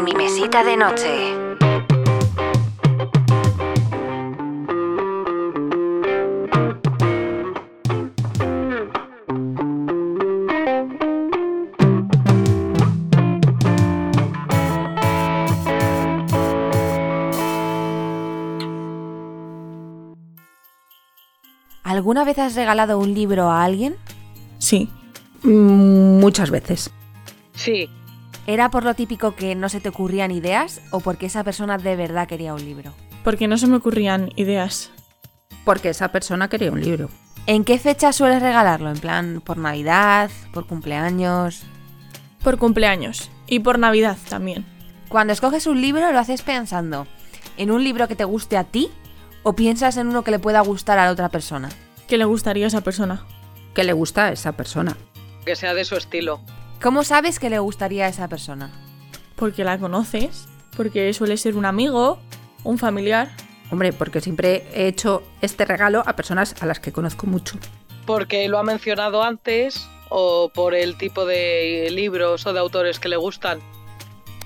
En mi mesita de noche. ¿Alguna vez has regalado un libro a alguien? Sí. Mm, Muchas veces. Sí, ¿Era por lo típico que no se te ocurrían ideas o porque esa persona de verdad quería un libro? Porque no se me ocurrían ideas. Porque esa persona quería un libro. ¿En qué fecha sueles regalarlo? ¿En plan por Navidad? ¿Por cumpleaños? Por cumpleaños. Y por Navidad también. Cuando escoges un libro lo haces pensando en un libro que te guste a ti o piensas en uno que le pueda gustar a la otra persona. ¿Qué le gustaría a esa persona? Que le gusta a esa persona. que sea de su estilo. ¿Cómo sabes que le gustaría a esa persona? Porque la conoces. Porque suele ser un amigo, un familiar. Hombre, porque siempre he hecho este regalo a personas a las que conozco mucho. Porque lo ha mencionado antes o por el tipo de libros o de autores que le gustan.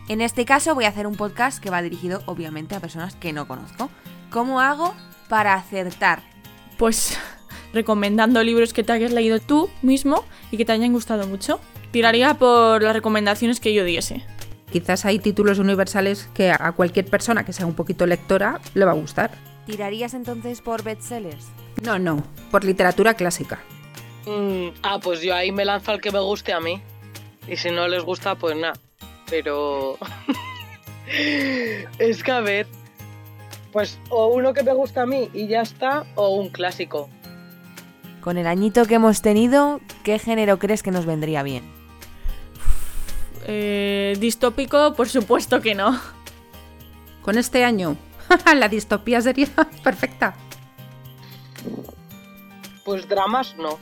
En este caso voy a hacer un podcast que va dirigido obviamente a personas que no conozco. ¿Cómo hago para acertar? Pues recomendando libros que te hayas leído tú mismo y que te hayan gustado mucho. Tiraría por las recomendaciones que yo diese. Quizás hay títulos universales que a cualquier persona que sea un poquito lectora le va a gustar. ¿Tirarías entonces por bestsellers? No, no, por literatura clásica. Mm, ah, pues yo ahí me lanzo al que me guste a mí. Y si no les gusta, pues nada. Pero... es que a ver... Pues o uno que me gusta a mí y ya está, o un clásico. Con el añito que hemos tenido, ¿qué género crees que nos vendría bien? Eh, distópico, por supuesto que no. Con este año, la distopía sería perfecta. Pues dramas no.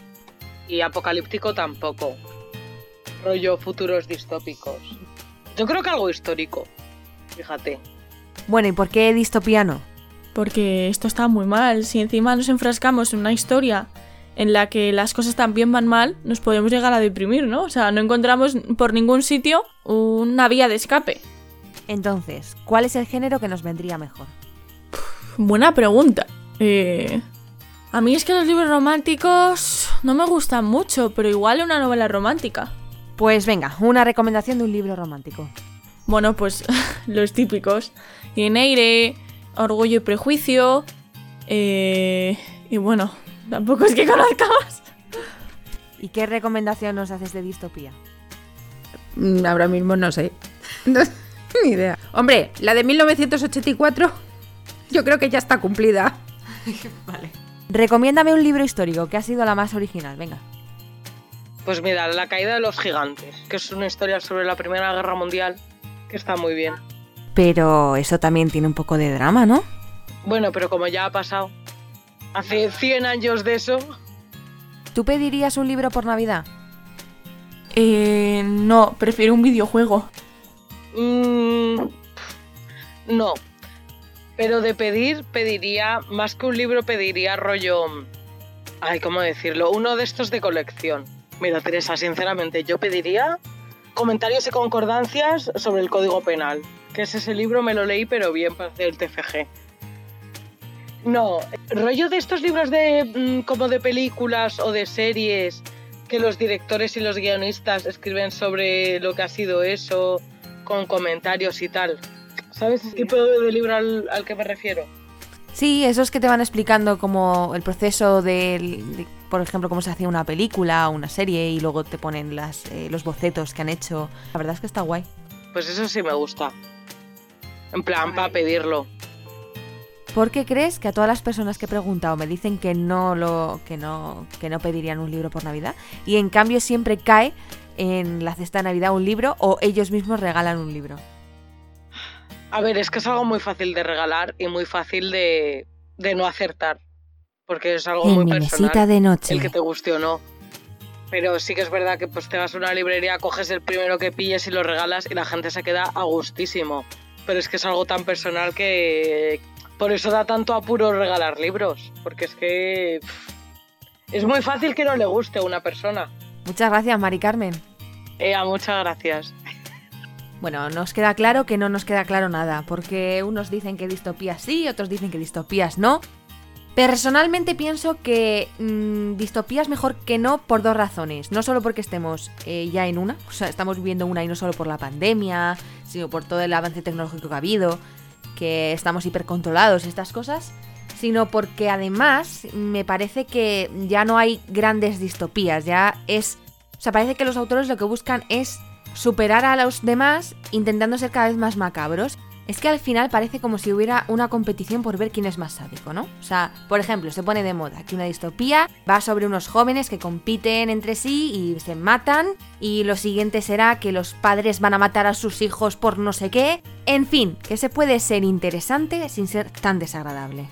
Y apocalíptico tampoco. Rollo futuros distópicos. Yo creo que algo histórico. Fíjate. Bueno, ¿y por qué distopiano? Porque esto está muy mal. Si encima nos enfrascamos en una historia en la que las cosas también van mal, nos podemos llegar a deprimir, ¿no? O sea, no encontramos por ningún sitio una vía de escape. Entonces, ¿cuál es el género que nos vendría mejor? Buena pregunta. Eh, a mí es que los libros románticos no me gustan mucho, pero igual una novela romántica. Pues venga, una recomendación de un libro romántico. Bueno, pues los típicos. Ineire, Orgullo y Prejuicio. eh, y bueno, tampoco es que conozca más. ¿Y qué recomendación nos haces de distopía? Mm, Ahora mismo no sé. No, ni idea. Hombre, la de 1984 yo creo que ya está cumplida. Recomiéndame un libro histórico que ha sido la más original, venga. Pues mira, La caída de los gigantes, que es una historia sobre la Primera Guerra Mundial, que está muy bien. Pero eso también tiene un poco de drama, ¿no? Bueno, pero como ya ha pasado hace 100 años de eso, ¿Tú pedirías un libro por Navidad? Eh, no, prefiero un videojuego. mm, no. Pero de pedir, pediría, más que un libro, pediría rollo... Ay, ¿cómo decirlo? Uno de estos de colección. Mira, Teresa, sinceramente, yo pediría comentarios y concordancias sobre el Código Penal. Que es ese libro, me lo leí, pero bien para hacer el TFG. No, rollo de estos libros de mm, como de películas o de series que los directores y los guionistas escriben sobre lo que ha sido eso, con comentarios y tal. ¿Sabes el tipo de libro al, al que me refiero? Sí, esos que te van explicando como el proceso del- de, por ejemplo, cómo se hacía una película o una serie y luego te ponen las, eh, los bocetos que han hecho. La verdad es que está guay. Pues eso sí me gusta. En plan, para pedirlo. ¿Por qué crees que a todas las personas que he preguntado me dicen que no lo que no que no pedirían un libro por Navidad y en cambio siempre cae en la cesta de Navidad un libro o ellos mismos regalan un libro? A ver, es que es algo muy fácil de regalar y muy fácil de, de no acertar. Porque es algo En muy mi personal. mesita de noche. el que te guste o no. Pero sí que es verdad que pues te vas a una librería, coges el primero que pilles y lo regalas y la gente se queda a gustísimo. Pero es que es algo tan personal que por eso da tanto apuro regalar libros. Porque es que pff, es muy fácil que no le guste a una persona. Muchas gracias, Mari Carmen. Ea, muchas gracias. Bueno, nos queda claro que no nos queda claro nada, porque unos dicen que distopías sí, otros dicen que distopías no. Personalmente pienso que mm, distopía es mejor que no por dos razones. No solo porque estemos eh, ya en una, o sea, estamos viviendo una y no solo por la pandemia, sino por todo el avance tecnológico que ha habido, que estamos hipercontrolados y estas cosas, sino porque además me parece que ya no hay grandes distopías, ya es... O sea, parece que los autores lo que buscan es superar a los demás intentando ser cada vez más macabros es que al final parece como si hubiera una competición por ver quién es más sádico, ¿no? O sea, por ejemplo, se pone de moda que una distopía va sobre unos jóvenes que compiten entre sí y se matan, y lo siguiente será que los padres van a matar a sus hijos por no sé qué. En fin, que se puede ser interesante sin ser tan desagradable.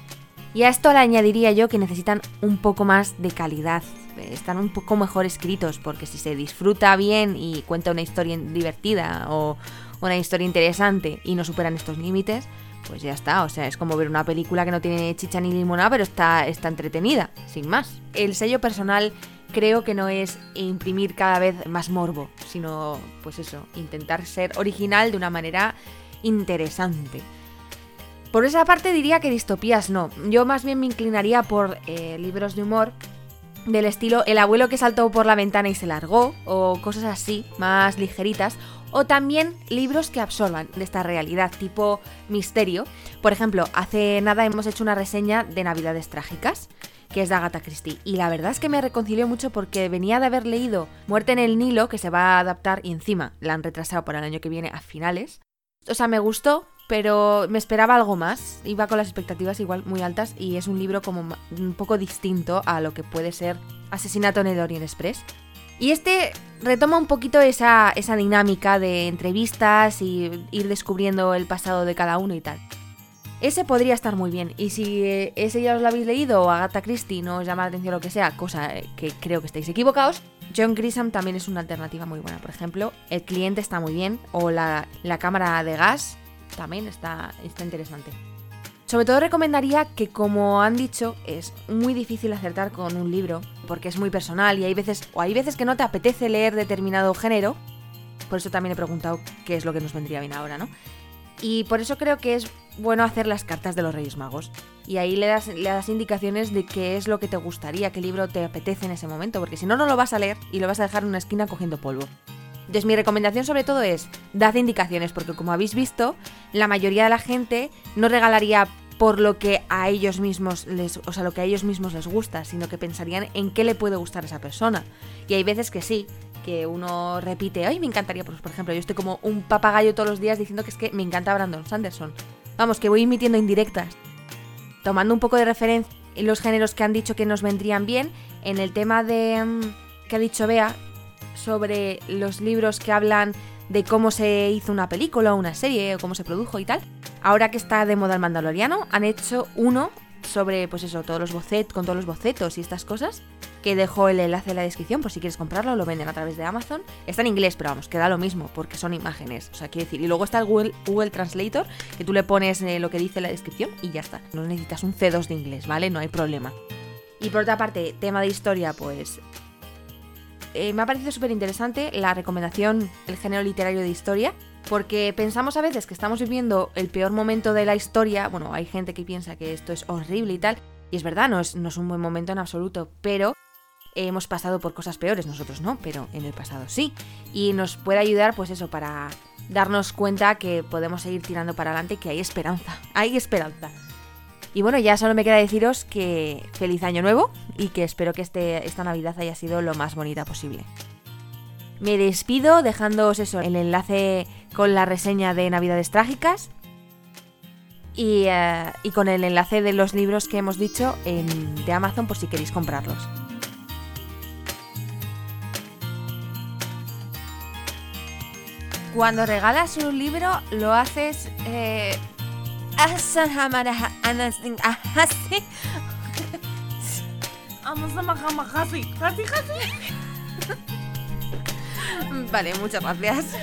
Y a esto le añadiría yo que necesitan un poco más de calidad. Están un poco mejor escritos, porque si se disfruta bien y cuenta una historia divertida o una historia interesante y no superan estos límites, pues ya está. O sea, es como ver una película que no tiene chicha ni limonada, pero está, está entretenida, sin más. El sello personal creo que no es imprimir cada vez más morbo, sino, pues eso, intentar ser original de una manera interesante. Por esa parte diría que distopías no. Yo más bien me inclinaría por eh, libros de humor del estilo El abuelo que saltó por la ventana y se largó, o cosas así, más ligeritas, o también libros que absorban de esta realidad, tipo misterio. Por ejemplo, hace nada hemos hecho una reseña de Navidades Trágicas, que es de Agatha Christie, y la verdad es que me reconcilió mucho porque venía de haber leído Muerte en el Nilo, que se va a adaptar y encima la han retrasado para el año que viene a finales. O sea, me gustó, pero me esperaba algo más. Iba con las expectativas igual muy altas y es un libro como un poco distinto a lo que puede ser Asesinato en el Orient Express. Y este retoma un poquito esa, esa dinámica de entrevistas y ir descubriendo el pasado de cada uno y tal. Ese podría estar muy bien. Y si eh, ese ya os lo habéis leído o Agatha Christie no os llama la atención lo que sea, cosa eh, que creo que estáis equivocados, John Grisham también es una alternativa muy buena. Por ejemplo, El cliente está muy bien o La, la cámara de gas también está, está interesante. Sobre todo recomendaría que, como han dicho, es muy difícil acertar con un libro, porque es muy personal y hay veces, o hay veces que no te apetece leer determinado género. Por eso también he preguntado qué es lo que nos vendría bien ahora, ¿no? Y por eso creo que es bueno hacer las cartas de los Reyes Magos. Y ahí le das, le das indicaciones de qué es lo que te gustaría, qué libro te apetece en ese momento, porque si no, no lo vas a leer y lo vas a dejar en una esquina cogiendo polvo. Entonces mi recomendación sobre todo es, dad indicaciones, porque como habéis visto, la mayoría de la gente no regalaría por lo que a ellos mismos les, o sea, lo que a ellos mismos les gusta, sino que pensarían en qué le puede gustar a esa persona. Y hay veces que sí, que uno repite, ay, me encantaría, pues, por ejemplo, yo estoy como un papagayo todos los días diciendo que es que me encanta Brandon Sanderson. Vamos, que voy emitiendo indirectas. Tomando un poco de referencia en los géneros que han dicho que nos vendrían bien, en el tema de mm, que ha dicho Bea sobre los libros que hablan de cómo se hizo una película o una serie o cómo se produjo y tal. Ahora que está de moda el Mandaloriano, han hecho uno sobre, pues eso, todos los bocetos, con todos los bocetos y estas cosas, que dejo el enlace en la descripción por si quieres comprarlo, lo venden a través de Amazon. Está en inglés, pero vamos, queda lo mismo, porque son imágenes, o sea, quiero decir. Y luego está el Google, Translator, que tú le pones eh, lo que dice la descripción y ya está. No necesitas un C2 de inglés, ¿vale? No hay problema. Y por otra parte, tema de historia, pues eh, me ha parecido súper interesante la recomendación, el género literario de historia, porque pensamos a veces que estamos viviendo el peor momento de la historia, bueno, hay gente que piensa que esto es horrible y tal, y es verdad, no es, no es un buen momento en absoluto, pero hemos pasado por cosas peores, nosotros no, pero en el pasado sí, y nos puede ayudar pues eso para darnos cuenta que podemos seguir tirando para adelante, que hay esperanza, hay esperanza. Y bueno, ya solo me queda deciros que feliz año nuevo y que espero que este, esta Navidad haya sido lo más bonita posible. Me despido dejándoos eso, el enlace con la reseña de Navidades Trágicas y, eh, y con el enlace de los libros que hemos dicho en, de Amazon por si queréis comprarlos. Cuando regalas un libro lo haces eh, Vale, muchas gracias.